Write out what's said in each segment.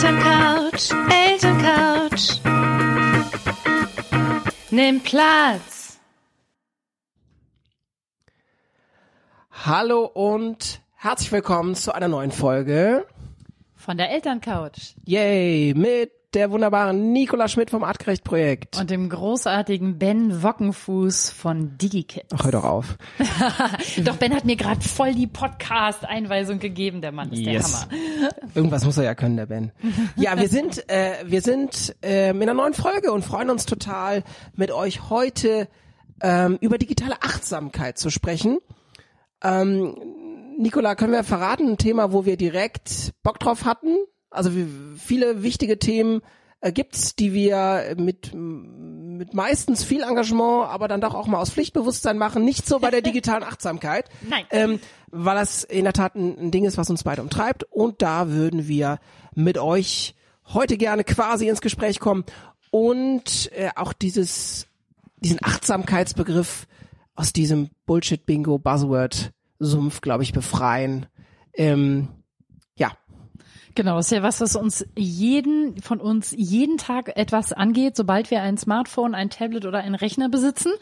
Elterncouch, Elterncouch. Nimm Platz. Hallo und herzlich willkommen zu einer neuen Folge. Von der Elterncouch. Yay, mit der wunderbaren Nicola Schmidt vom Artgerecht Projekt. Und dem großartigen Ben Wockenfuß von DigiKit. Ach, hör doch auf. Doch Ben hat mir gerade voll die Podcast-Einweisung gegeben. Der Mann ist der Yes. Hammer. Irgendwas muss er ja können, der Ben. Ja, wir sind, äh, wir sind äh, in einer neuen Folge und freuen uns total, mit euch heute ähm, über digitale Achtsamkeit zu sprechen. Ähm, Nicola, können wir verraten, ein Thema, wo wir direkt Bock drauf hatten? Also wie, viele wichtige Themen äh, gibt's, die wir mit, mit meistens viel Engagement, aber dann doch auch mal aus Pflichtbewusstsein machen. Nicht so bei der digitalen Achtsamkeit. Nein. Ähm, weil das in der Tat ein, ein Ding ist, was uns beide umtreibt. Und da würden wir mit euch heute gerne quasi ins Gespräch kommen und äh, auch dieses, diesen Achtsamkeitsbegriff aus diesem Bullshit-Bingo-Buzzword-Sumpf, glaube ich, befreien. Ähm, Genau, ist ja was, was uns jeden von uns jeden Tag etwas angeht, sobald wir ein Smartphone, ein Tablet oder einen Rechner besitzen.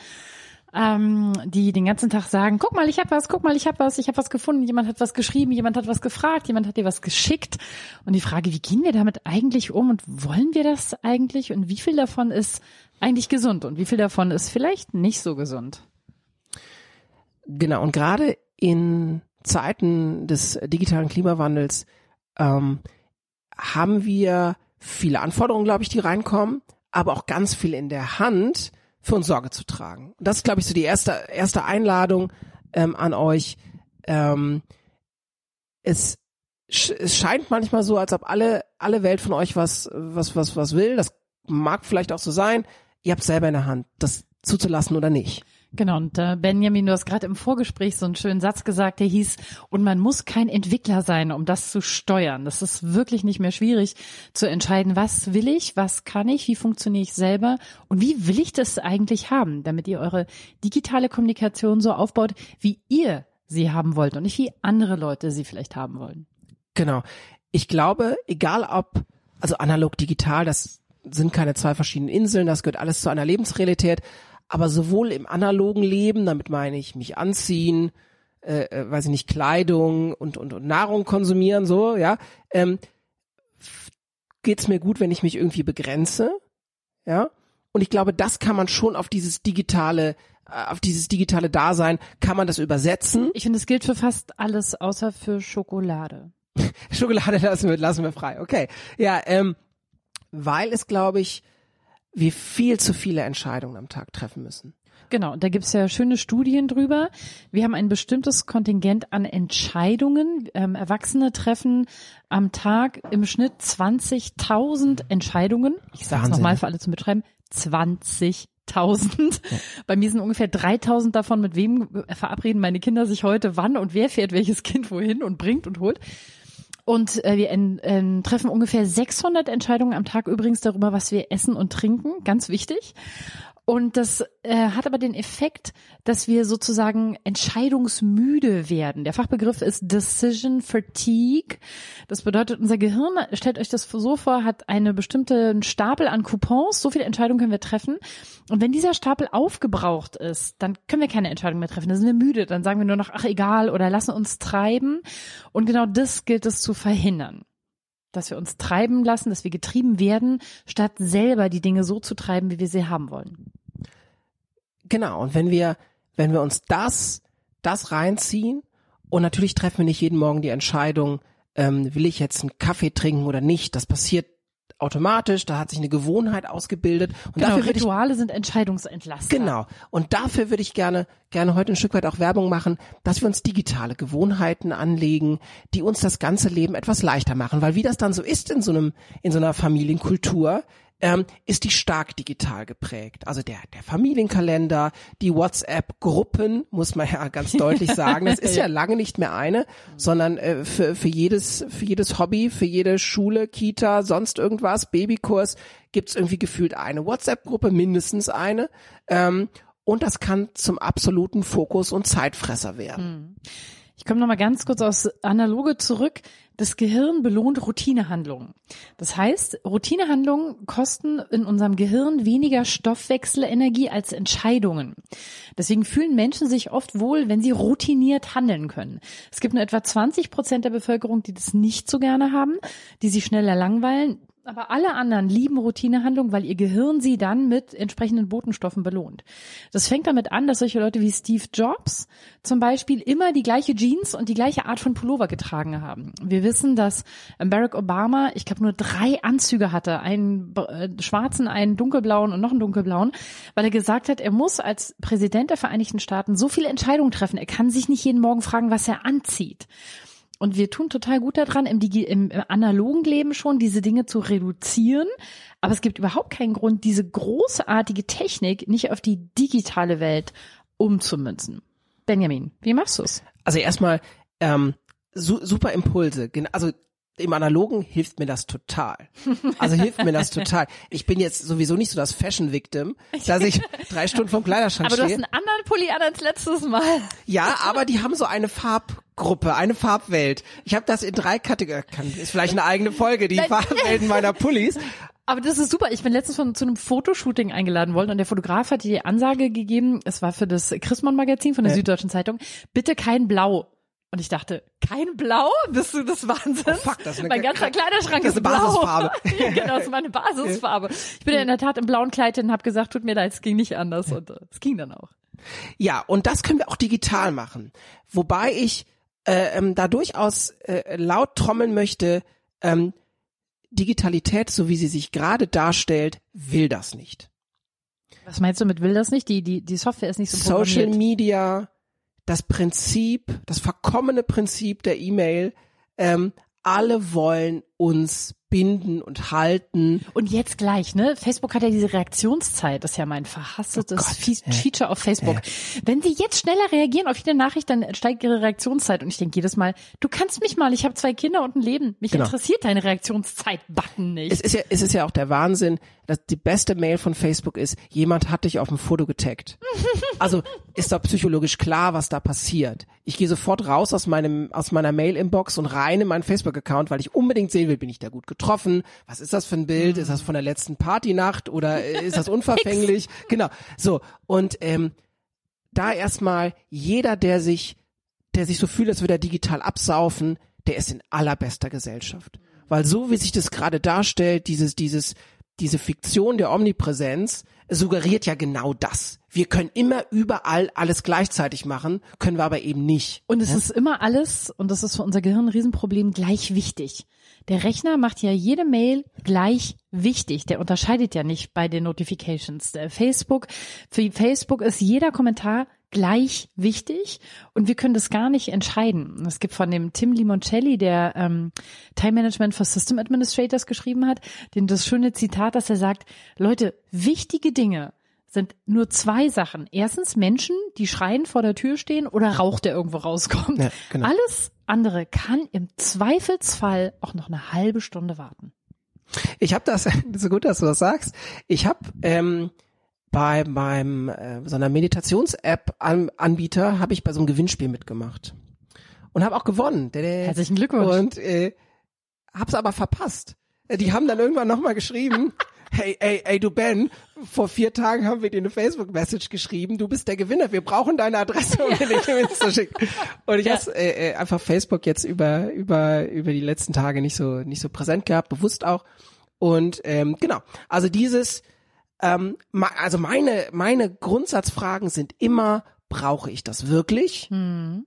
Ähm, die den ganzen Tag sagen, guck mal, ich habe was, guck mal, ich habe was, ich habe was gefunden, jemand hat was geschrieben, jemand hat was gefragt, jemand hat dir was geschickt. Und die Frage, wie gehen wir damit eigentlich um und wollen wir das eigentlich und wie viel davon ist eigentlich gesund und wie viel davon ist vielleicht nicht so gesund? Genau, und gerade in Zeiten des digitalen Klimawandels ähm, haben wir viele Anforderungen, glaube ich, die reinkommen, aber auch ganz viel in der Hand, für uns Sorge zu tragen. Und das ist, glaube ich, so die erste, erste Einladung ähm, an euch. Ähm, es, sch- es scheint manchmal so, als ob alle, alle Welt von euch was, was, was, was will. Das mag vielleicht auch so sein. Ihr habt selber in der Hand, das zuzulassen oder nicht. Genau, und äh, Benjamin, du hast gerade im Vorgespräch so einen schönen Satz gesagt, der hieß, und man muss kein Entwickler sein, um das zu steuern. Das ist wirklich nicht mehr schwierig zu entscheiden, was will ich, was kann ich, wie funktioniere ich selber und wie will ich das eigentlich haben, damit ihr eure digitale Kommunikation so aufbaut, wie ihr sie haben wollt und nicht wie andere Leute sie vielleicht haben wollen. Genau. Ich glaube, egal ob, also analog, digital, das sind keine zwei verschiedenen Inseln, das gehört alles zu einer Lebensrealität. Aber sowohl im analogen Leben, damit meine ich mich anziehen, äh, äh, weiß ich nicht, Kleidung und, und, und Nahrung konsumieren, so, ja, ähm, geht's mir gut, wenn ich mich irgendwie begrenze, ja. Und ich glaube, das kann man schon auf dieses digitale, äh, auf dieses digitale Dasein, kann man das übersetzen. Ich finde, es gilt für fast alles, außer für Schokolade. Schokolade lassen wir, lassen wir frei. Okay. Ja, ähm, weil es, glaube ich, wir viel zu viele Entscheidungen am Tag treffen müssen. Genau, und da gibt's ja schöne Studien drüber. Wir haben ein bestimmtes Kontingent an Entscheidungen. Ähm, Erwachsene treffen am Tag im Schnitt 20.000 Entscheidungen. Ich sage es nochmal für alle zum Mitschreiben. 20.000. Bei mir sind ungefähr 3.000 davon, mit wem verabreden meine Kinder sich heute wann und wer fährt welches Kind wohin und bringt und holt. Und äh, wir ähm, treffen ungefähr 600 Entscheidungen am Tag übrigens darüber, was wir essen und trinken. Ganz wichtig. Und das äh, hat aber den Effekt, dass wir sozusagen entscheidungsmüde werden. Der Fachbegriff ist Decision Fatigue. Das bedeutet, unser Gehirn, stellt euch das so vor, hat eine bestimmte Stapel an Coupons. So viele Entscheidungen können wir treffen. Und wenn dieser Stapel aufgebraucht ist, dann können wir keine Entscheidung mehr treffen. Dann sind wir müde. Dann sagen wir nur noch, ach egal, oder lassen uns treiben. Und genau das gilt es zu verhindern dass wir uns treiben lassen, dass wir getrieben werden, statt selber die Dinge so zu treiben, wie wir sie haben wollen. Genau. Und wenn wir, wenn wir uns das, das reinziehen und natürlich treffen wir nicht jeden Morgen die Entscheidung, ähm, will ich jetzt einen Kaffee trinken oder nicht. Das passiert automatisch, da hat sich eine Gewohnheit ausgebildet. Und Genau, dafür würde ich Rituale sind Entscheidungsentlaster. Genau. Und dafür würde ich gerne, gerne heute ein Stück weit auch Werbung machen, dass wir uns digitale Gewohnheiten anlegen, die uns das ganze Leben etwas leichter machen. Weil wie das dann so ist in so einem, in so einer Familienkultur, ähm, ist die stark digital geprägt. Also der, der Familienkalender, die WhatsApp-Gruppen, muss man ja ganz deutlich sagen. Das ist ja lange nicht mehr eine, sondern äh, für, für, jedes, für jedes Hobby, für jede Schule, Kita, sonst irgendwas, Babykurs, gibt's irgendwie gefühlt eine WhatsApp-Gruppe, mindestens eine. Ähm, und das kann zum absoluten Fokus und Zeitfresser werden. Ich komme nochmal ganz kurz aus Analoge zurück. Das Gehirn belohnt Routinehandlungen. Das heißt, Routinehandlungen kosten in unserem Gehirn weniger Stoffwechselenergie als Entscheidungen. Deswegen fühlen Menschen sich oft wohl, wenn sie routiniert handeln können. Es gibt nur etwa 20 Prozent der Bevölkerung, die das nicht so gerne haben, die sich schneller langweilen. Aber alle anderen lieben Routinehandlungen, weil ihr Gehirn sie dann mit entsprechenden Botenstoffen belohnt. Das fängt damit an, dass solche Leute wie Steve Jobs zum Beispiel immer die gleiche Jeans und die gleiche Art von Pullover getragen haben. Wir wissen, dass Barack Obama, ich glaube, nur drei Anzüge hatte, einen äh, schwarzen, einen dunkelblauen und noch einen dunkelblauen, weil er gesagt hat, er muss als Präsident der Vereinigten Staaten so viele Entscheidungen treffen. Er kann sich nicht jeden Morgen fragen, was er anzieht. Und wir tun total gut daran, im, Digi im, im analogen Leben schon diese Dinge zu reduzieren. Aber es gibt überhaupt keinen Grund, diese großartige Technik nicht auf die digitale Welt umzumünzen. Benjamin, wie machst du's? Also erstmal ähm, su super Impulse. Also im Analogen hilft mir das total. Also hilft mir das total. Ich bin jetzt sowieso nicht so das Fashion-Victim, dass ich drei Stunden vom Kleiderschrank stehe. Aber du hast einen anderen Pulli an als letztes Mal. Ja, aber die haben so eine Farbgruppe, eine Farbwelt. Ich habe das in drei Kategorien, ist vielleicht eine eigene Folge, die Farbwelten meiner Pullis. Aber das ist super. Ich bin letztens von, zu einem Fotoshooting eingeladen worden und der Fotograf hat die Ansage gegeben, es war für das Chrismon Magazin von der ja. Süddeutschen Zeitung, bitte kein Blau. Und ich dachte, kein Blau? Bist du das Wahnsinn? Oh fuck, das ist eine mein ganzer Kleiderschrank das ist, ist eine Basisfarbe. genau, das ist meine Basisfarbe. Ich bin ja in der Tat im blauen Kleid und habe gesagt, tut mir leid, es ging nicht anders und äh, es ging dann auch. Ja, und das können wir auch digital machen. Wobei ich äh, ähm, da durchaus äh, laut trommeln möchte, ähm, Digitalität, so wie sie sich gerade darstellt, will das nicht. Was meinst du mit will das nicht? Die, die, die Software ist nicht so Social Media, das Prinzip, das verkommene Prinzip der E-Mail, ähm, alle wollen uns binden und halten. Und jetzt gleich, ne? Facebook hat ja diese Reaktionszeit, das ist ja mein verhasstetes oh Feature auf Facebook. Ja. Wenn sie jetzt schneller reagieren auf jede Nachricht, dann steigt ihre Reaktionszeit. Und ich denke jedes Mal, du kannst mich mal, ich habe zwei Kinder und ein Leben. Mich genau. interessiert deine Reaktionszeit-Button nicht. Es ist ja, es ist ja auch der Wahnsinn, dass die beste Mail von Facebook ist, jemand hat dich auf dem Foto getaggt. also ist doch psychologisch klar, was da passiert. Ich gehe sofort raus aus meinem, aus meiner Mail-Inbox und rein in meinen Facebook-Account, weil ich unbedingt sehen will, bin ich da gut getroffen. Was ist das für ein Bild? Ist das von der letzten Partynacht oder ist das unverfänglich? genau. So. Und ähm, da erstmal jeder, der sich, der sich so fühlt, als würde er digital absaufen, der ist in allerbester Gesellschaft. Weil so wie sich das gerade darstellt, dieses, dieses, diese Fiktion der Omnipräsenz suggeriert ja genau das. Wir können immer überall alles gleichzeitig machen, können wir aber eben nicht. Und es ja? ist immer alles, und das ist für unser Gehirn ein Riesenproblem, gleich wichtig. Der Rechner macht ja jede Mail gleich wichtig. Der unterscheidet ja nicht bei den Notifications. Der Facebook, für Facebook ist jeder Kommentar gleich wichtig und wir können das gar nicht entscheiden. Es gibt von dem Tim Limoncelli, der ähm, Time Management for System Administrators geschrieben hat, den das schöne Zitat, dass er sagt, Leute, wichtige Dinge sind nur zwei Sachen. Erstens Menschen, die schreien vor der Tür stehen oder Rauch, der irgendwo rauskommt. Ja, genau. Alles andere kann im Zweifelsfall auch noch eine halbe Stunde warten. Ich habe das, so gut, dass du das sagst. Ich habe ähm, bei meinem äh, so einer Meditations-App-Anbieter habe ich bei so einem Gewinnspiel mitgemacht und habe auch gewonnen. Herzlichen Glückwunsch. Und äh, hab's aber verpasst. Die haben dann irgendwann nochmal geschrieben, hey, hey, hey, du Ben, vor vier Tagen haben wir dir eine Facebook-Message geschrieben, du bist der Gewinner, wir brauchen deine Adresse, um dir den Gewinn zu schicken. Und ich ja. habe äh, äh, einfach Facebook jetzt über, über, über die letzten Tage nicht so, nicht so präsent gehabt, bewusst auch. Und ähm, genau, also dieses, ähm, also meine, meine Grundsatzfragen sind immer, brauche ich das wirklich? Hm.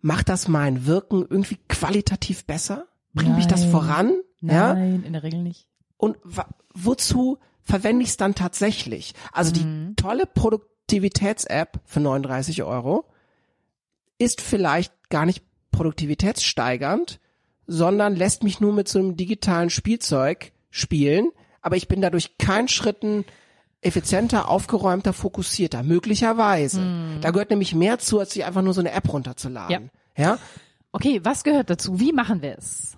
Macht das mein Wirken irgendwie qualitativ besser? Bringt mich das voran? Nein, ja? in der Regel nicht und wozu verwende ich es dann tatsächlich? Also die mhm. tolle Produktivitäts-App für 39 Euro ist vielleicht gar nicht produktivitätssteigernd, sondern lässt mich nur mit so einem digitalen Spielzeug spielen, aber ich bin dadurch keinen Schritten effizienter, aufgeräumter, fokussierter, möglicherweise. Mhm. Da gehört nämlich mehr zu, als sich einfach nur so eine App runterzuladen. Ja. ja? Okay, was gehört dazu? Wie machen wir es?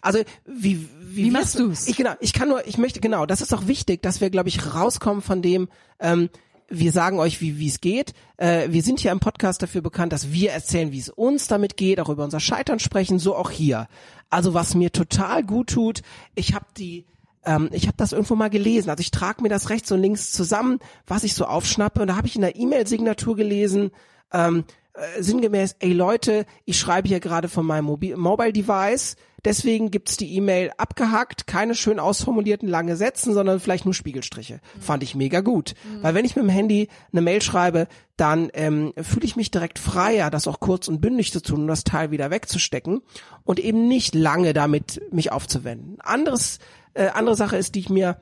Also wie wie, wie machst du's? Ich genau, ich kann nur, ich möchte genau, das ist auch wichtig, dass wir, glaube ich, rauskommen von dem, ähm, wir sagen euch, wie wie es geht. Äh, wir sind hier im Podcast dafür bekannt, dass wir erzählen, wie es uns damit geht, auch über unser Scheitern sprechen, so auch hier. Also was mir total gut tut, ich habe die ähm, ich habe das irgendwo mal gelesen. Also ich trage mir das rechts und links zusammen, was ich so aufschnappe. Und da habe ich in der E-Mail-Signatur gelesen, ähm, äh, sinngemäß, ey Leute, ich schreibe hier gerade von meinem Mobi Mobile Device, deswegen gibt's die E-Mail abgehackt, keine schön ausformulierten lange Sätzen, sondern vielleicht nur Spiegelstriche. Mhm. Fand ich mega gut. Mhm. Weil wenn ich mit dem Handy eine Mail schreibe, dann ähm, fühle ich mich direkt freier, das auch kurz und bündig zu tun und das Teil wieder wegzustecken und eben nicht lange damit mich aufzuwenden. Anderes, äh, andere Sache ist, die ich mir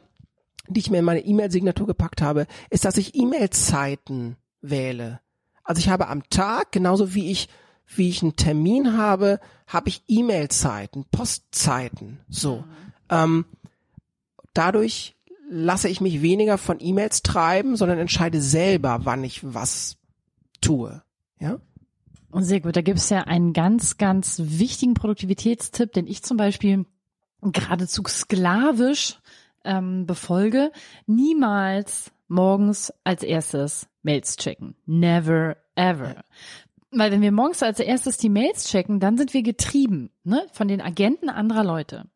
die ich mir in meine E-Mail-Signatur gepackt habe, ist, dass ich E-Mail-Zeiten wähle. Also ich habe am Tag, genauso wie ich, wie ich einen Termin habe, habe ich E-Mail-Zeiten, Postzeiten. So. Mhm. Ähm, dadurch lasse ich mich weniger von E-Mails treiben, sondern entscheide selber, wann ich was tue. Ja? Und sehr gut. Da gibt es ja einen ganz, ganz wichtigen Produktivitätstipp, den ich zum Beispiel geradezu sklavisch ähm, befolge. Niemals morgens als erstes Mails checken. Never ever. Weil wenn wir morgens als erstes die Mails checken, dann sind wir getrieben ne, von den Agenten anderer Leute.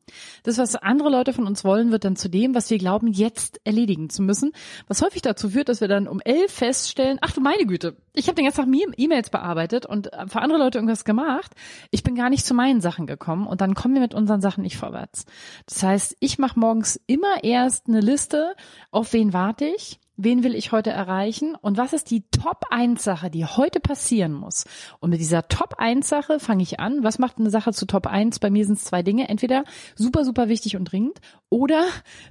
Das, was andere Leute von uns wollen, wird dann zu dem, was wir glauben, jetzt erledigen zu müssen. Was häufig dazu führt, dass wir dann um elf feststellen, ach du meine Güte, ich habe den ganzen Tag E-Mails bearbeitet und für andere Leute irgendwas gemacht. Ich bin gar nicht zu meinen Sachen gekommen und dann kommen wir mit unseren Sachen nicht vorwärts. Das heißt, ich mache morgens immer erst eine Liste, auf wen warte ich, Wen will ich heute erreichen? Und was ist die Top-1-Sache, die heute passieren muss? Und mit dieser Top-1-Sache fange ich an. Was macht eine Sache zu Top 1? Bei mir sind es zwei Dinge. Entweder super, super wichtig und dringend oder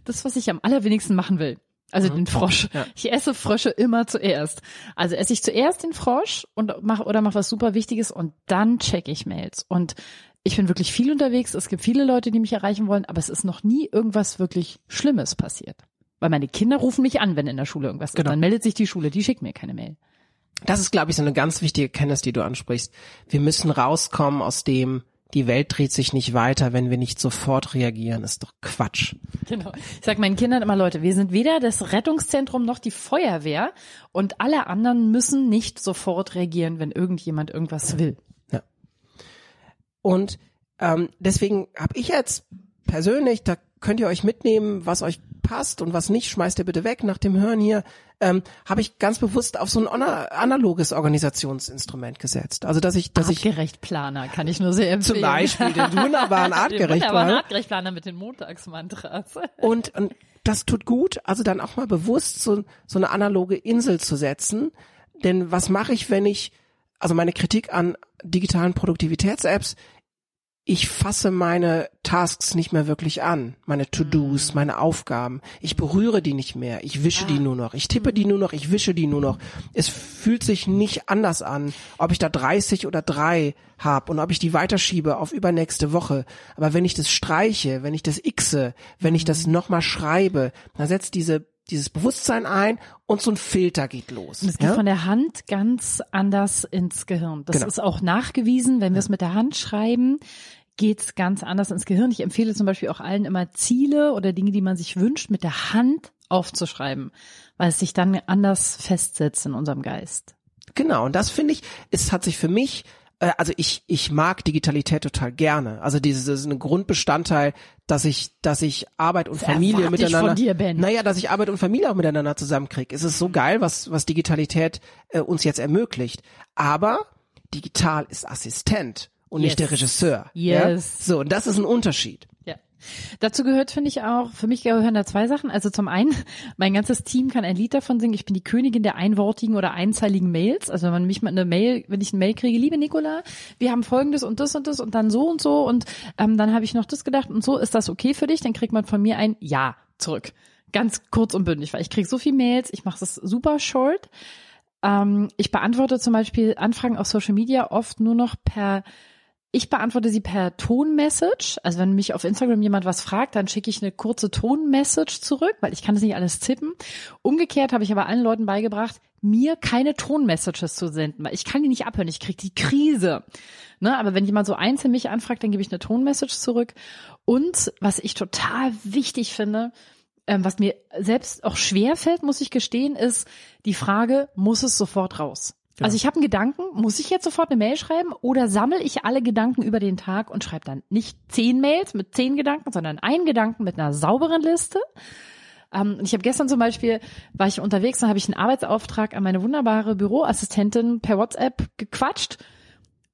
das, was ich am allerwenigsten machen will. Also mhm. den Frosch. Ja. Ich esse Frösche immer zuerst. Also esse ich zuerst den Frosch und mach oder mach was super Wichtiges und dann check ich Mails. Und ich bin wirklich viel unterwegs. Es gibt viele Leute, die mich erreichen wollen, aber es ist noch nie irgendwas wirklich Schlimmes passiert. Weil meine Kinder rufen mich an, wenn in der Schule irgendwas genau. ist. Dann meldet sich die Schule, die schickt mir keine Mail. Das ist, glaube ich, so eine ganz wichtige Kenntnis, die du ansprichst. Wir müssen rauskommen aus dem, die Welt dreht sich nicht weiter, wenn wir nicht sofort reagieren. ist doch Quatsch. Genau. Ich sage meinen Kindern immer, Leute, wir sind weder das Rettungszentrum noch die Feuerwehr und alle anderen müssen nicht sofort reagieren, wenn irgendjemand irgendwas will. Ja. Und ähm, deswegen habe ich jetzt persönlich, da könnt ihr euch mitnehmen, was euch passt und was nicht, schmeißt ihr bitte weg nach dem Hören hier, ähm, habe ich ganz bewusst auf so ein analoges Organisationsinstrument gesetzt. Also dass ich, dass ich artgerecht Planer kann ich nur sehr empfehlen. Zum Beispiel den wunderbaren artgerecht Planer. artgerecht Planer mit den Montagsmantras. Und, und das tut gut, also dann auch mal bewusst so, so eine analoge Insel zu setzen. Denn was mache ich, wenn ich, also meine Kritik an digitalen Produktivitäts-Apps ich fasse meine Tasks nicht mehr wirklich an, meine To-Dos, mhm. meine Aufgaben. Ich berühre die nicht mehr, ich wische die nur noch, ich tippe die nur noch, ich wische die nur noch. Es fühlt sich nicht anders an, ob ich da 30 oder drei habe und ob ich die weiterschiebe auf übernächste Woche. Aber wenn ich das streiche, wenn ich das xe, wenn ich das mhm. nochmal schreibe, dann setzt diese dieses Bewusstsein ein und so ein Filter geht los. Und es geht ja? von der Hand ganz anders ins Gehirn. Das genau. ist auch nachgewiesen, wenn wir es mit der Hand schreiben, geht's ganz anders ins Gehirn. Ich empfehle zum Beispiel auch allen immer Ziele oder Dinge, die man sich wünscht, mit der Hand aufzuschreiben, weil es sich dann anders festsetzt in unserem Geist. Genau, und das finde ich, es hat sich für mich also ich, ich mag Digitalität total gerne. Also dieses ist ein Grundbestandteil, dass ich, dass ich Arbeit und das Familie miteinander. Von dir, ben. Naja, dass ich Arbeit und Familie auch miteinander zusammenkriege. Es ist so geil, was, was Digitalität äh, uns jetzt ermöglicht. Aber digital ist Assistent und yes. nicht der Regisseur. Yes. Ja? So, und das ist ein Unterschied. Dazu gehört, finde ich auch, für mich gehören da zwei Sachen. Also zum einen, mein ganzes Team kann ein Lied davon singen. Ich bin die Königin der einwortigen oder einzeiligen Mails. Also wenn man mich mal eine Mail, wenn ich eine Mail kriege, liebe Nicola, wir haben folgendes und das und das und dann so und so und ähm, dann habe ich noch das gedacht und so, ist das okay für dich? Dann kriegt man von mir ein Ja zurück. Ganz kurz und bündig, weil ich kriege so viel Mails, ich mache das super short. Ähm, ich beantworte zum Beispiel Anfragen auf Social Media oft nur noch per ich beantworte sie per Tonmessage. Also wenn mich auf Instagram jemand was fragt, dann schicke ich eine kurze Tonmessage zurück, weil ich kann das nicht alles tippen. Umgekehrt habe ich aber allen Leuten beigebracht, mir keine Tonmessages zu senden, weil ich kann die nicht abhören, ich kriege die Krise. Ne, aber wenn jemand so einzeln mich anfragt, dann gebe ich eine Tonmessage zurück. Und was ich total wichtig finde, ähm, was mir selbst auch schwer fällt, muss ich gestehen, ist die Frage, muss es sofort raus? Ja. Also ich habe einen Gedanken, muss ich jetzt sofort eine Mail schreiben oder sammle ich alle Gedanken über den Tag und schreibe dann nicht zehn Mails mit zehn Gedanken, sondern einen Gedanken mit einer sauberen Liste? Ähm, ich habe gestern zum Beispiel, war ich unterwegs und habe ich einen Arbeitsauftrag an meine wunderbare Büroassistentin per WhatsApp gequatscht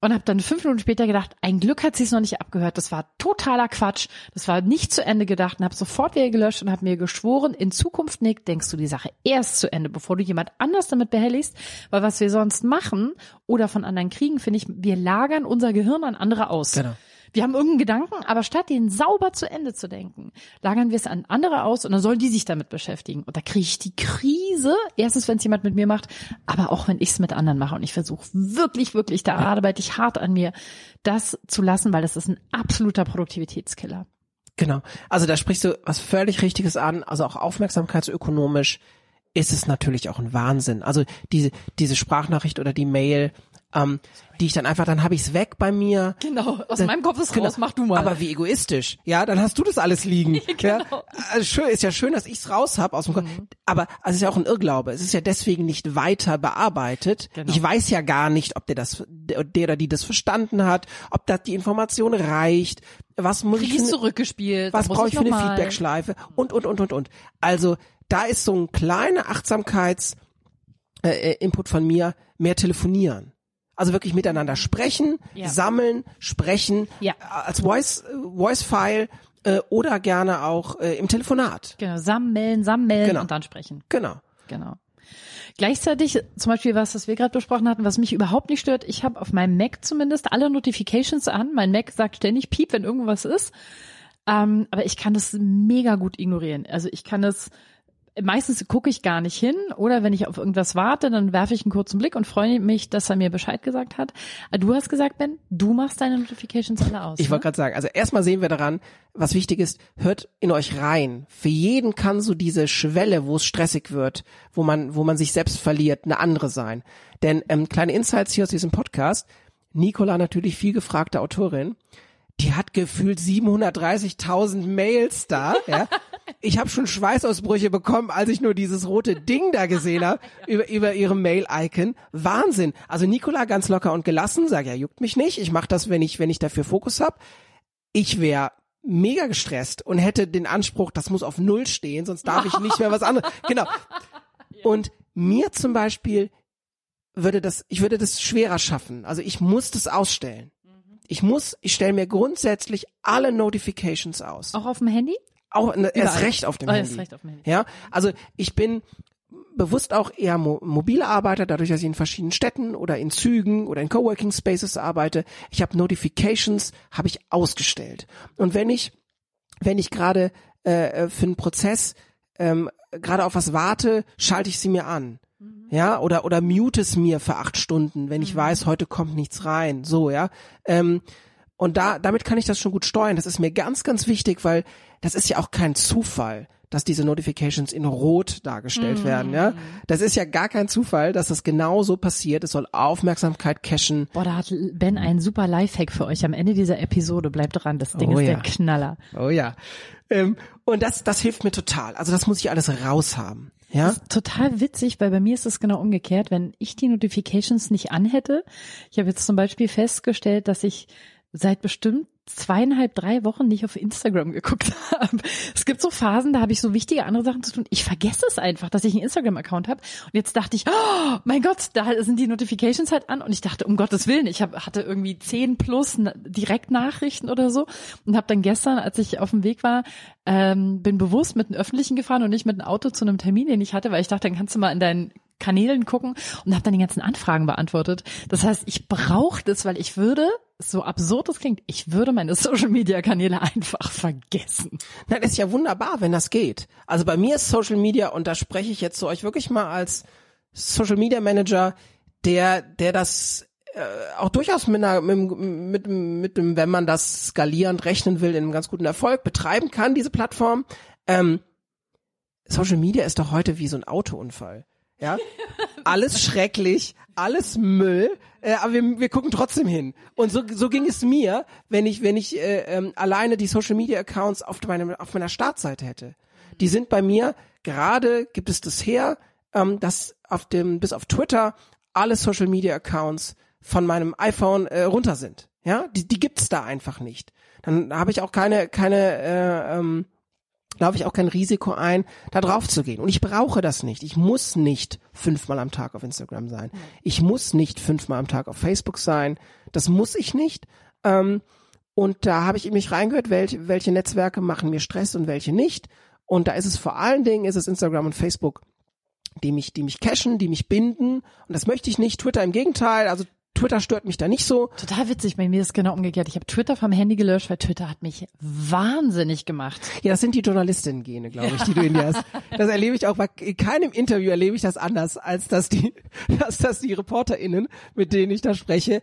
und habe dann fünf Minuten später gedacht, ein Glück hat sie es noch nicht abgehört. Das war totaler Quatsch. Das war nicht zu Ende gedacht und habe sofort wieder gelöscht und habe mir geschworen, in Zukunft, Nick, denkst du die Sache erst zu Ende, bevor du jemand anders damit behelligst. Weil was wir sonst machen oder von anderen kriegen, finde ich, wir lagern unser Gehirn an andere aus. Genau. Wir haben irgendeinen Gedanken, aber statt den sauber zu Ende zu denken, lagern wir es an andere aus und dann sollen die sich damit beschäftigen. Und da kriege ich die Krise, erstens, wenn es jemand mit mir macht, aber auch wenn ich es mit anderen mache. Und ich versuche wirklich, wirklich, da arbeite ich hart an mir, das zu lassen, weil das ist ein absoluter Produktivitätskiller. Genau. Also da sprichst du was völlig Richtiges an, also auch aufmerksamkeitsökonomisch ist es natürlich auch ein Wahnsinn. Also diese, diese Sprachnachricht oder die Mail, ähm, die ich dann einfach, dann habe ich es weg bei mir. Genau, aus Dann- meinem Kopf ist Genau. raus, mach du mal. Aber wie egoistisch, ja, dann hast du das alles liegen. Genau. ja? also schön, ist ja schön, dass ich's raus hab aus dem Kopf. Mhm. Aber also es ist ja auch ein Irrglaube. Es ist ja deswegen nicht weiter bearbeitet. Genau. Ich weiß ja gar nicht, ob der das, der der oder die das verstanden hat, ob das die Information reicht. Was muss ich Krieg ich eine- zurückgespielt. was brauche ich für eine. Feedbackschleife und und und und und. Also da ist so ein kleiner Achtsamkeits äh, äh, Input von mir, mehr telefonieren. Also wirklich miteinander sprechen, Ja. sammeln, sprechen, Ja. äh, als Voice äh, Voice File äh, oder gerne auch äh, im Telefonat. Genau, sammeln, sammeln Genau. und dann sprechen. Genau. Genau. Gleichzeitig, zum Beispiel was, das wir gerade besprochen hatten, was mich überhaupt nicht stört, ich habe auf meinem Mac zumindest alle Notifications an. Mein Mac sagt ständig Piep, wenn irgendwas ist. Ähm, aber ich kann das mega gut ignorieren. Also ich kann das, meistens gucke ich gar nicht hin oder wenn ich auf irgendwas warte, dann werfe ich einen kurzen Blick und freue mich, dass er mir Bescheid gesagt hat. Aber Du hast gesagt, Ben, du machst deine Notifications alle aus. Ich wollte ne? gerade sagen, also erstmal sehen wir daran, was wichtig ist, hört in euch rein. Für jeden kann so diese Schwelle, wo es stressig wird, wo man, wo man sich selbst verliert, eine andere sein. Denn ähm, kleine Insights hier aus diesem Podcast. Nicola natürlich viel gefragte Autorin. Die hat gefühlt 730.000 Mails da. Ja. Ich habe schon Schweißausbrüche bekommen, als ich nur dieses rote Ding da gesehen habe über, über ihre Mail-Icon. Wahnsinn. Also Nicola ganz locker und gelassen, sag ja, juckt mich nicht. Ich mache das, wenn ich, wenn ich dafür Fokus hab. Ich wäre mega gestresst und hätte den Anspruch, das muss auf Null stehen, sonst darf ich nicht mehr was anderes. Genau. Und mir zum Beispiel würde das, ich würde das schwerer schaffen. Also ich muss das ausstellen. Ich muss, ich stelle mir grundsätzlich alle Notifications aus. Auch auf dem Handy? Auch ne, erst recht auf dem Oh, Handy. erst recht auf dem Handy. Ja, also ich bin bewusst auch eher mo mobile Arbeiter, dadurch, dass ich in verschiedenen Städten oder in Zügen oder in Coworking Spaces arbeite. Ich habe Notifications, habe ich ausgestellt. Und wenn ich, wenn ich gerade äh, für einen Prozess ähm, gerade auf was warte, schalte ich sie mir an. Ja, oder, oder mute es mir für acht Stunden, wenn ich weiß, heute kommt nichts rein. So, ja. Ähm, und da, damit kann ich das schon gut steuern. Das ist mir ganz, ganz wichtig, weil das ist ja auch kein Zufall, dass diese Notifications in Rot dargestellt werden, ja. Das ist ja gar kein Zufall, dass das genau so passiert. Es soll Aufmerksamkeit cachen. Boah, da hat Ben einen super Lifehack für euch am Ende dieser Episode. Bleibt dran, das Ding Oh ist ja. der Knaller. Oh ja. Ähm, und das, das hilft mir total. Also das muss ich alles raushaben. Ja. Total witzig, weil bei mir ist es genau umgekehrt. Wenn ich die Notifications nicht anhätte, ich habe jetzt zum Beispiel festgestellt, dass ich seit bestimmt zweieinhalb, drei Wochen nicht auf Instagram geguckt habe. Es gibt so Phasen, da habe ich so wichtige andere Sachen zu tun. Ich vergesse es einfach, dass ich einen Instagram-Account habe. Und jetzt dachte ich, oh mein Gott, da sind die Notifications halt an. Und ich dachte, um Gottes Willen, ich hab, hatte irgendwie zehn plus Na- Direktnachrichten oder so. Und habe dann gestern, als ich auf dem Weg war, ähm, bin bewusst mit einem Öffentlichen gefahren und nicht mit einem Auto zu einem Termin, den ich hatte, weil ich dachte, dann kannst du mal in deinen Kanälen gucken und habe dann die ganzen Anfragen beantwortet. Das heißt, ich brauche das, weil ich würde, so absurd es klingt, ich würde meine Social-Media-Kanäle einfach vergessen. Nein, ist ja wunderbar, wenn das geht. Also bei mir ist Social Media, und da spreche ich jetzt zu euch wirklich mal als Social Media Manager, der, der das äh, auch durchaus mit, einer, mit, mit, mit dem, wenn man das skalierend rechnen will, in einem ganz guten Erfolg betreiben kann, diese Plattform. Ähm, Social Media ist doch heute wie so ein Autounfall. Ja, alles schrecklich, alles Müll, äh, aber wir, wir gucken trotzdem hin. Und so, so ging es mir, wenn ich, wenn ich äh, ähm, alleine die Social Media Accounts auf, meinem, auf meiner Startseite hätte. Die sind bei mir, gerade gibt es das her, ähm, dass auf dem, bis auf Twitter alle Social Media Accounts von meinem iPhone äh, runter sind. Ja, die, die gibt's da einfach nicht. Dann habe ich auch keine, keine, äh, ähm, laufe ich auch kein Risiko ein, da drauf zu gehen. Und ich brauche das nicht. Ich muss nicht fünfmal am Tag auf Instagram sein. Ich muss nicht fünfmal am Tag auf Facebook sein. Das muss ich nicht. Ähm, und da habe ich in mich reingehört, welche, welche Netzwerke machen mir Stress und welche nicht. Und da ist es vor allen Dingen, ist es Instagram und Facebook, die mich, die mich cashen, die mich binden. Und das möchte ich nicht. Twitter im Gegenteil. Also Twitter stört mich da nicht so. Total witzig, bei mir ist es genau umgekehrt. Ich habe Twitter vom Handy gelöscht, weil Twitter hat mich wahnsinnig gemacht. Ja, das sind die Journalistinnen-Gene, glaube ich, die du in dir hast. Das erlebe ich auch, bei in keinem Interview erlebe ich das anders, als dass die, dass das die ReporterInnen, mit denen ich da spreche,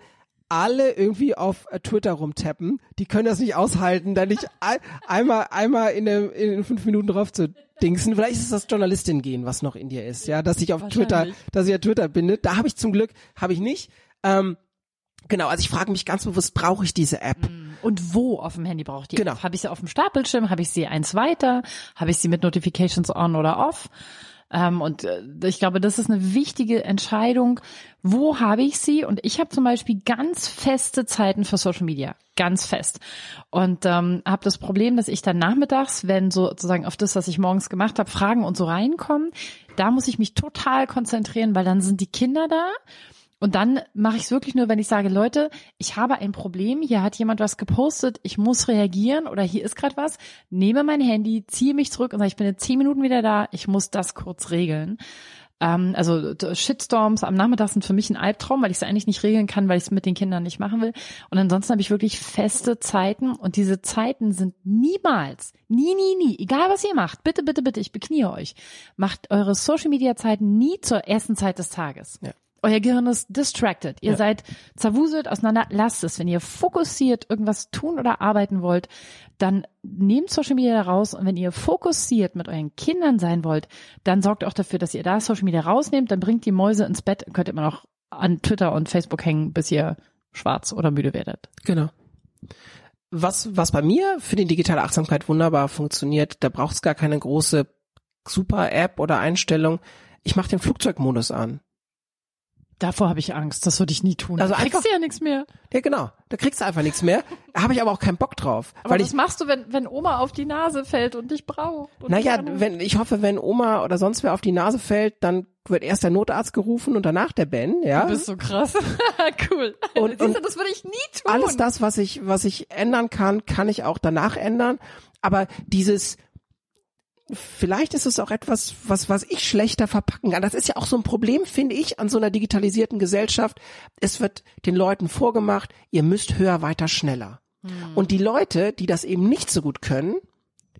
alle irgendwie auf äh, Twitter rumtappen. Die können das nicht aushalten, da nicht ein, einmal, einmal in, der, in fünf Minuten drauf zu dingsen. Vielleicht ist es das Journalistin-Gehen, was noch in dir ist, ja, dass ich auf Twitter, dass ich auf Twitter bin. Da habe ich zum Glück, habe ich nicht. Ähm, genau, also ich frage mich ganz bewusst, brauche ich diese App? Und wo auf dem Handy brauche ich die Genau. App? Habe ich sie auf dem Startbildschirm? Habe ich sie eins weiter? Habe ich sie mit Notifications on oder off? Ähm, und äh, ich glaube, das ist eine wichtige Entscheidung. Wo habe ich sie? Und ich habe zum Beispiel ganz feste Zeiten für Social Media. Ganz fest. Und ähm, habe das Problem, dass ich dann nachmittags, wenn so sozusagen auf das, was ich morgens gemacht habe, Fragen und so reinkommen, da muss ich mich total konzentrieren, weil dann sind die Kinder da. Und dann mache ich es wirklich nur, wenn ich sage, Leute, ich habe ein Problem, hier hat jemand was gepostet, ich muss reagieren oder hier ist gerade was, nehme mein Handy, ziehe mich zurück und sage, ich bin in zehn Minuten wieder da, ich muss das kurz regeln. Ähm, also Shitstorms am Nachmittag sind für mich ein Albtraum, weil ich es eigentlich nicht regeln kann, weil ich es mit den Kindern nicht machen will. Und ansonsten habe ich wirklich feste Zeiten und diese Zeiten sind niemals, nie, nie, nie, egal was ihr macht, bitte, bitte, bitte, ich beknie euch, macht eure Social Media Zeiten nie zur ersten Zeit des Tages. Ja. Euer Gehirn ist distracted. Ihr Ja. seid zerwuselt auseinander. Lasst es. Wenn ihr fokussiert irgendwas tun oder arbeiten wollt, dann nehmt Social Media raus. Und wenn ihr fokussiert mit euren Kindern sein wollt, dann sorgt auch dafür, dass ihr da Social Media rausnehmt. Dann bringt die Mäuse ins Bett. Könnt ihr immer noch an Twitter und Facebook hängen, bis ihr schwarz oder müde werdet. Genau. Was, was bei mir für die digitale Achtsamkeit wunderbar funktioniert, da braucht es gar keine große Super-App oder Einstellung. Ich mache den Flugzeugmodus an. Davor habe ich Angst. Das würde ich nie tun. Also Du kriegst einfach- ja nichts mehr. Ja, genau. Da kriegst du einfach nichts mehr. Habe ich aber auch keinen Bock drauf. Aber weil was ich, machst du, wenn, wenn Oma auf die Nase fällt und dich braucht? Und naja, wenn, ich hoffe, wenn Oma oder sonst wer auf die Nase fällt, dann wird erst der Notarzt gerufen und danach der Ben, ja. Du bist so krass. cool. Und- Siehst du, das würde ich nie tun. Alles das, was ich, was ich ändern kann, kann ich auch danach ändern. Aber dieses, vielleicht ist es auch etwas, was, was ich schlechter verpacken kann. Das ist ja auch so ein Problem, finde ich, an so einer digitalisierten Gesellschaft. Es wird den Leuten vorgemacht, ihr müsst höher, weiter, schneller. Und die Leute, die das eben nicht so gut können,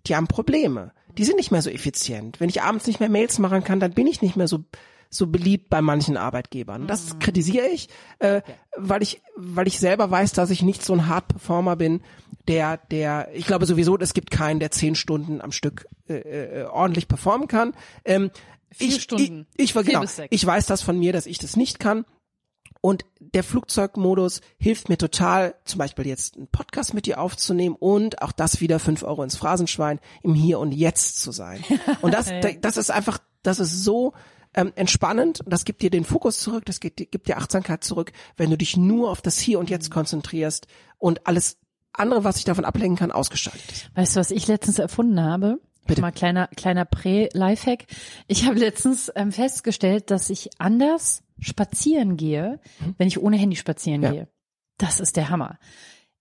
die haben Probleme. Die sind nicht mehr so effizient. Wenn ich abends nicht mehr Mails machen kann, dann bin ich nicht mehr so so beliebt bei manchen Arbeitgebern. Das kritisiere ich, äh, weil ich weil ich selber weiß, dass ich nicht so ein Hard Performer bin, der der ich glaube sowieso, es gibt keinen, der zehn Stunden am Stück äh, äh, ordentlich performen kann. Ähm, Vier ich, Stunden. Ich, ich, war- genau, ich weiß das von mir, dass ich das nicht kann. Und der Flugzeugmodus hilft mir total, zum Beispiel jetzt einen Podcast mit dir aufzunehmen und auch das wieder fünf Euro ins Phrasenschwein, im Hier und Jetzt zu sein. Und das, das ist einfach, das ist so ähm, entspannend das gibt dir den Fokus zurück, das gibt, dir- gibt dir Achtsamkeit zurück, wenn du dich nur auf das Hier und Jetzt konzentrierst und alles andere, was dich davon ablenken kann, ausgeschaltet ist. Weißt du, was ich letztens erfunden habe? Bitte. Mal kleiner, kleiner Prä-Lifehack. Ich habe letztens ähm, festgestellt, dass ich anders spazieren gehe, wenn ich ohne Handy spazieren Mhm. Ja. gehe. Das ist der Hammer.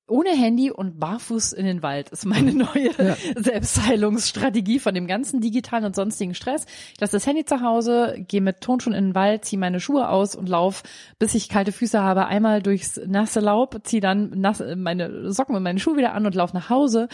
Ohne Handy und barfuß in den Wald ist meine neue Selbstheilungsstrategie von dem ganzen digitalen und sonstigen Stress. Ich lasse das Handy zu Hause, gehe mit Tonschuhen in den Wald, ziehe meine Schuhe aus und lauf, bis ich kalte Füße habe, einmal durchs nasse Laub, ziehe dann nasse, meine Socken und meine Schuhe wieder an und lauf nach Hause.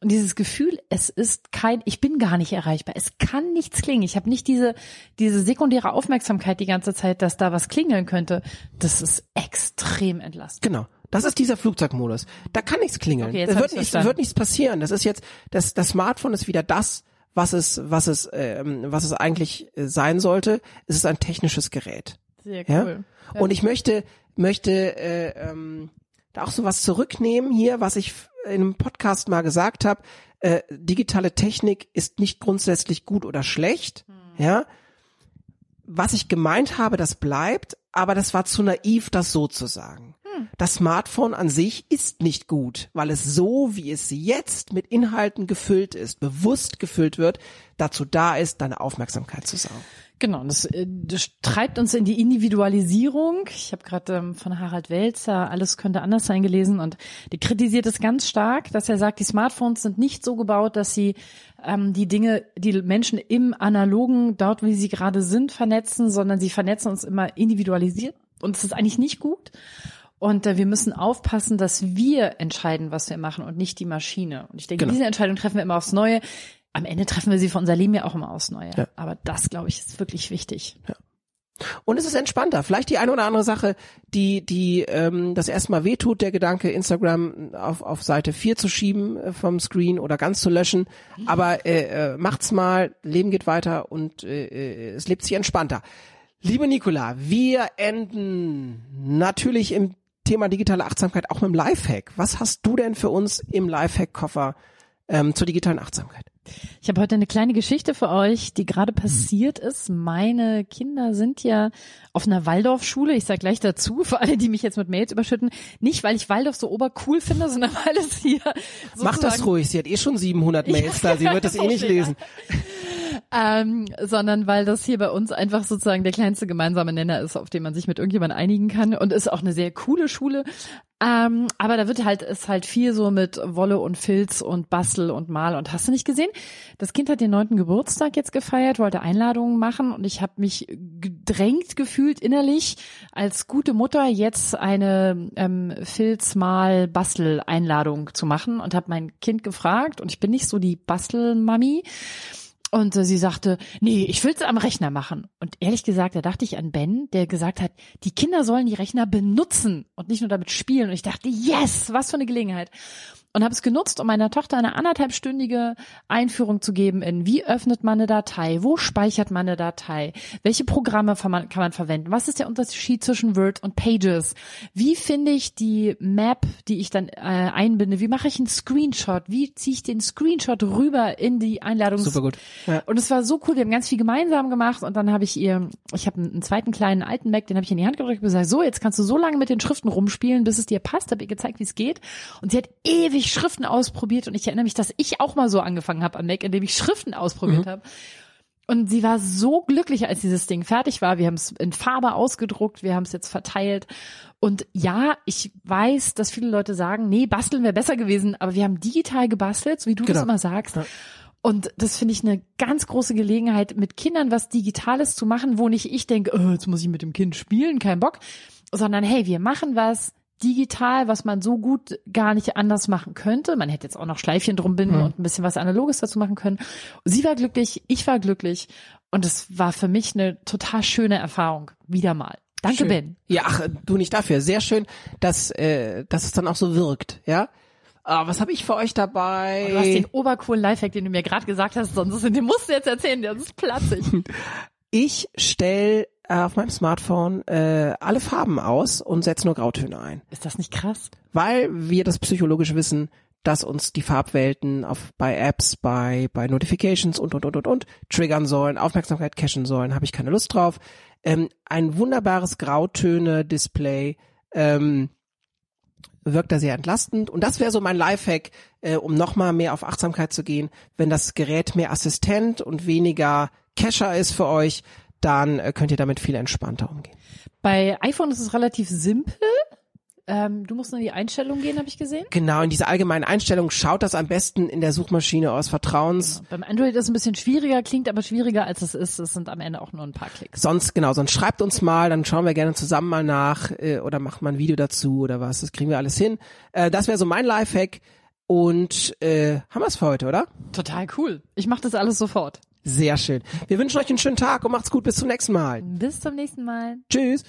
Und dieses Gefühl, es ist kein, ich bin gar nicht erreichbar. Es kann nichts klingen. Ich habe nicht diese, diese sekundäre Aufmerksamkeit die ganze Zeit, dass da was klingeln könnte. Das ist extrem entlastend. Genau. Das ist dieser Flugzeugmodus. Da kann nichts klingeln. Okay, es wird, nichts, wird nichts passieren. Das ist jetzt, das, das Smartphone ist wieder das, was es, was es, ähm, was es eigentlich äh, sein sollte. Es ist ein technisches Gerät. Sehr Ja? cool. Und ich möchte, möchte, äh, ähm, da auch so was zurücknehmen hier, was ich in einem Podcast mal gesagt habe. Äh, digitale Technik ist nicht grundsätzlich gut oder schlecht, hm. ja. Was ich gemeint habe, das bleibt, aber das war zu naiv, das so zu sagen. Das Smartphone an sich ist nicht gut, weil es so, wie es jetzt mit Inhalten gefüllt ist, bewusst gefüllt wird, dazu da ist, deine Aufmerksamkeit zu saugen. Genau, das, äh, das treibt uns in die Individualisierung. Ich habe gerade ähm, von Harald Welzer Alles könnte anders sein gelesen und die kritisiert es ganz stark, dass er sagt, die Smartphones sind nicht so gebaut, dass sie ähm, die Dinge, die Menschen im Analogen, dort wie sie gerade sind, vernetzen, sondern sie vernetzen uns immer individualisiert und es ist eigentlich nicht gut. Und äh, wir müssen aufpassen, dass wir entscheiden, was wir machen und nicht die Maschine. Und ich denke, genau. diese Entscheidung treffen wir immer aufs Neue am Ende treffen wir sie für unser Leben ja auch immer aus Neue. Ja. Aber das, glaube ich, ist wirklich wichtig. Ja. Und es ist entspannter. Vielleicht die eine oder andere Sache, die, die ähm, das erstmal wehtut, der Gedanke, Instagram auf, auf Seite 4 zu schieben äh, vom Screen oder ganz zu löschen. Aber äh, äh, macht's mal, Leben geht weiter und äh, äh, es lebt sich entspannter. Liebe Nicola, wir enden natürlich im Thema digitale Achtsamkeit auch mit dem Lifehack. Was hast du denn für uns im Lifehack-Koffer ähm, zur digitalen Achtsamkeit? Ich habe heute eine kleine Geschichte für euch, die gerade passiert ist. Meine Kinder sind ja auf einer Waldorfschule. Ich sage gleich dazu, für alle, die mich jetzt mit Mails überschütten. Nicht, weil ich Waldorf so obercool finde, sondern weil es hier Mach das ruhig, sie hat eh schon 700 Mails ja, da, sie wird das eh nicht lesen. Ähm, sondern weil das hier bei uns einfach sozusagen der kleinste gemeinsame Nenner ist, auf den man sich mit irgendjemandem einigen kann und ist auch eine sehr coole Schule. Ähm, aber da wird halt, ist halt viel so mit Wolle und Filz und Bastel und Mal und hast du nicht gesehen? Das Kind hat den neunten Geburtstag jetzt gefeiert, wollte Einladungen machen und ich habe mich gedrängt gefühlt innerlich als gute Mutter jetzt eine ähm, Filz Mal Bastel Einladung zu machen und habe mein Kind gefragt und ich bin nicht so die Bastelmami. Und äh, sie sagte, nee, ich will's am Rechner machen. Und ehrlich gesagt, da dachte ich an Ben, der gesagt hat, die Kinder sollen die Rechner benutzen und nicht nur damit spielen. Und ich dachte, yes, was für eine Gelegenheit und habe es genutzt, um meiner Tochter eine anderthalbstündige Einführung zu geben in wie öffnet man eine Datei, wo speichert man eine Datei, welche Programme kann man, kann man verwenden, was ist der Unterschied zwischen Word und Pages, wie finde ich die Map, die ich dann äh, einbinde, wie mache ich einen Screenshot, wie ziehe ich den Screenshot rüber in die Einladung. Super gut. Ja. Und es war so cool, wir haben ganz viel gemeinsam gemacht und dann habe ich ihr, ich habe einen zweiten kleinen alten Mac, den habe ich in die Hand gedrückt und gesagt, so, jetzt kannst du so lange mit den Schriften rumspielen, bis es dir passt, habe ihr gezeigt, wie es geht und sie hat ewig ich Schriften ausprobiert und ich erinnere mich, dass ich auch mal so angefangen habe am Mac, indem ich Schriften ausprobiert mhm. habe. Und sie war so glücklich, als dieses Ding fertig war. Wir haben es in Farbe ausgedruckt, wir haben es jetzt verteilt. Und ja, ich weiß, dass viele Leute sagen, nee, basteln wäre besser gewesen, aber wir haben digital gebastelt, so wie du genau. das immer sagst. Ja. Und das finde ich eine ganz große Gelegenheit, mit Kindern was Digitales zu machen, wo nicht ich denke, oh, jetzt muss ich mit dem Kind spielen, kein Bock, sondern hey, wir machen was, digital, was man so gut gar nicht anders machen könnte. Man hätte jetzt auch noch Schleifchen drum binden mhm. und ein bisschen was Analoges dazu machen können. Sie war glücklich, ich war glücklich und es war für mich eine total schöne Erfahrung. Wieder mal. Danke, schön. Ben. Ja, ach, du nicht dafür. Sehr schön, dass, äh, dass es dann auch so wirkt, ja. Ah, was habe ich für euch dabei? Oh, du hast den obercoolen Lifehack, den du mir gerade gesagt hast, sonst den musst du jetzt erzählen, der ist platzig. Ich stell äh, auf meinem Smartphone äh, alle Farben aus und setze nur Grautöne ein. Ist das nicht krass? Weil wir das psychologisch wissen, dass uns die Farbwelten auf bei Apps, bei bei Notifications und und und und und triggern sollen, Aufmerksamkeit cachen sollen, habe ich keine Lust drauf. Ähm, ein wunderbares Grautöne-Display ähm, wirkt da sehr entlastend und das wäre so mein Lifehack, äh, um nochmal mehr auf Achtsamkeit zu gehen, wenn das Gerät mehr Assistent und weniger Cacher ist für euch, dann äh, könnt ihr damit viel entspannter umgehen. Bei iPhone ist es relativ simpel. Ähm, du musst nur in die Einstellung gehen, habe ich gesehen. Genau, in diese allgemeinen Einstellungen schaut das am besten in der Suchmaschine aus Vertrauens. Genau. Beim Android ist es ein bisschen schwieriger, klingt aber schwieriger als es ist. Es sind am Ende auch nur ein paar Klicks. Sonst, genau, sonst schreibt uns mal, dann schauen wir gerne zusammen mal nach äh, oder macht mal ein Video dazu oder was. Das kriegen wir alles hin. Äh, das wäre so mein Lifehack. Und äh, haben wir es für heute, oder? Total cool. Ich mache das alles sofort. Sehr schön. Wir wünschen euch einen schönen Tag und macht's gut. Bis zum nächsten Mal. Bis zum nächsten Mal. Tschüss.